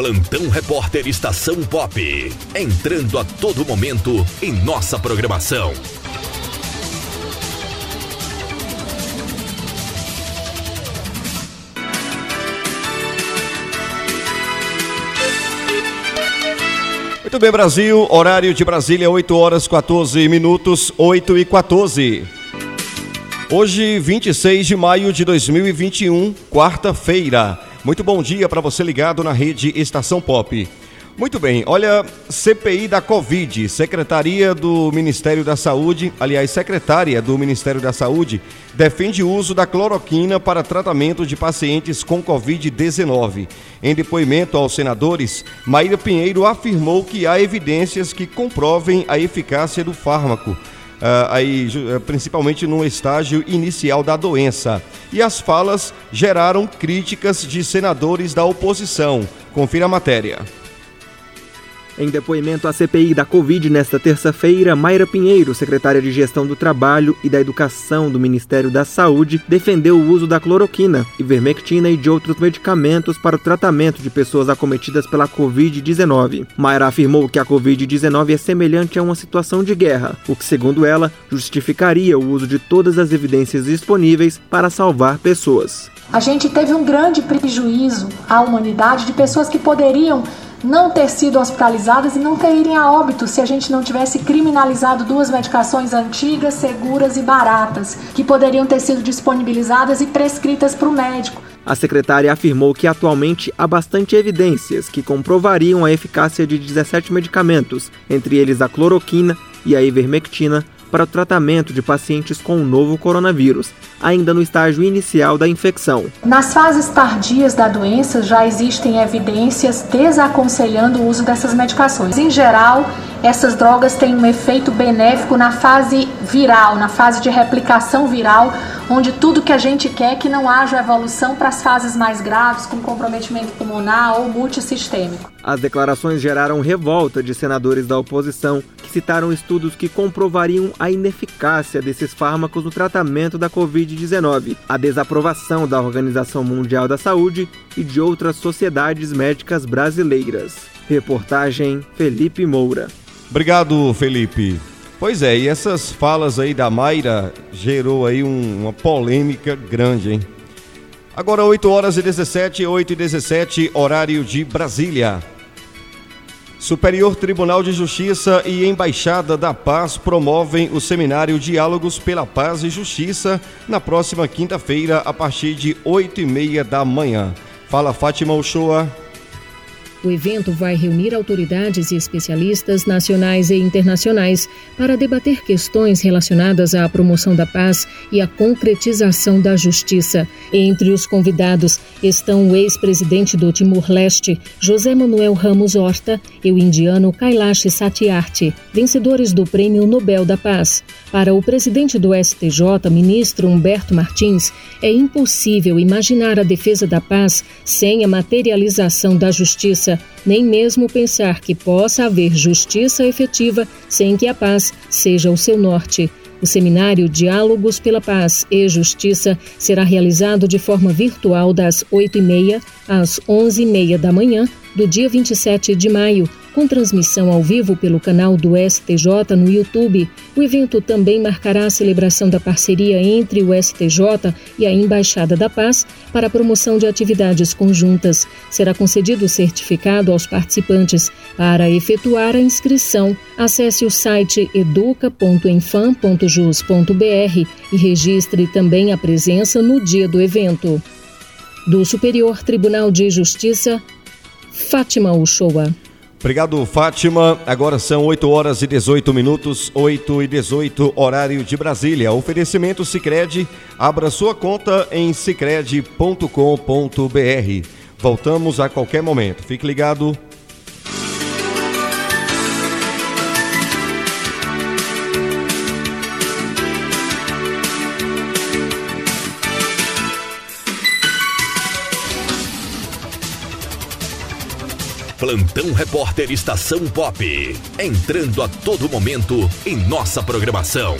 Plantão Repórter Estação Pop. Entrando a todo momento em nossa programação. Muito bem, Brasil. Horário de Brasília, 8 horas 14 minutos, 8 e 14. Hoje, 26 de maio de 2021, quarta-feira. Muito bom dia para você ligado na rede Estação Pop. Muito bem, olha, CPI da Covid, Secretaria do Ministério da Saúde, aliás, secretária do Ministério da Saúde, defende o uso da cloroquina para tratamento de pacientes com Covid-19. Em depoimento aos senadores, Maíra Pinheiro afirmou que há evidências que comprovem a eficácia do fármaco. Uh, aí, principalmente no estágio inicial da doença. E as falas geraram críticas de senadores da oposição. Confira a matéria. Em depoimento à CPI da Covid nesta terça-feira, Mayra Pinheiro, secretária de Gestão do Trabalho e da Educação do Ministério da Saúde, defendeu o uso da cloroquina, ivermectina e de outros medicamentos para o tratamento de pessoas acometidas pela Covid-19. Mayra afirmou que a Covid-19 é semelhante a uma situação de guerra, o que, segundo ela, justificaria o uso de todas as evidências disponíveis para salvar pessoas. A gente teve um grande prejuízo à humanidade de pessoas que poderiam não ter sido hospitalizadas e não terem a óbito se a gente não tivesse criminalizado duas medicações antigas, seguras e baratas, que poderiam ter sido disponibilizadas e prescritas para o médico. A secretária afirmou que atualmente há bastante evidências que comprovariam a eficácia de 17 medicamentos, entre eles a cloroquina e a ivermectina, para o tratamento de pacientes com o novo coronavírus, ainda no estágio inicial da infecção. Nas fases tardias da doença já existem evidências desaconselhando o uso dessas medicações. Em geral, essas drogas têm um efeito benéfico na fase viral, na fase de replicação viral, onde tudo que a gente quer é que não haja evolução para as fases mais graves, como comprometimento pulmonar ou multissistêmico. As declarações geraram revolta de senadores da oposição, citaram estudos que comprovariam a ineficácia desses fármacos no tratamento da Covid-19, a desaprovação da Organização Mundial da Saúde e de outras sociedades médicas brasileiras. Reportagem Felipe Moura. Obrigado, Felipe. Pois é, e essas falas aí da Mayra gerou aí um, uma polêmica grande, hein? Agora 8 horas e 17, 8 e 17, horário de Brasília. Superior Tribunal de Justiça e Embaixada da Paz promovem o seminário Diálogos pela Paz e Justiça na próxima quinta-feira, a partir de 8 e meia da manhã. Fala Fátima Uchoa. O evento vai reunir autoridades e especialistas nacionais e internacionais para debater questões relacionadas à promoção da paz e à concretização da justiça. Entre os convidados estão o ex-presidente do Timor-Leste, José Manuel Ramos Horta, e o indiano Kailash Satyarthi, vencedores do Prêmio Nobel da Paz. Para o presidente do STJ, ministro Humberto Martins, é impossível imaginar a defesa da paz sem a materialização da justiça nem mesmo pensar que possa haver justiça efetiva sem que a paz seja o seu norte. O seminário Diálogos pela Paz e Justiça será realizado de forma virtual das 8h30 às 11h30 da manhã do dia 27 de maio, com transmissão ao vivo pelo canal do STJ no YouTube. O evento também marcará a celebração da parceria entre o STJ e a Embaixada da Paz para a promoção de atividades conjuntas. Será concedido certificado aos participantes. Para efetuar a inscrição, acesse o site educa.enfam.jus.br e registre também a presença no dia do evento. Do Superior Tribunal de Justiça, Fátima Uchoa. Obrigado, Fátima. Agora são 8 horas e 18 minutos, 8 e 18, horário de Brasília. Oferecimento Sicredi. Abra sua conta em sicredi.com.br. Voltamos a qualquer momento. Fique ligado. Plantão Repórter Estação Pop. Entrando a todo momento em nossa programação.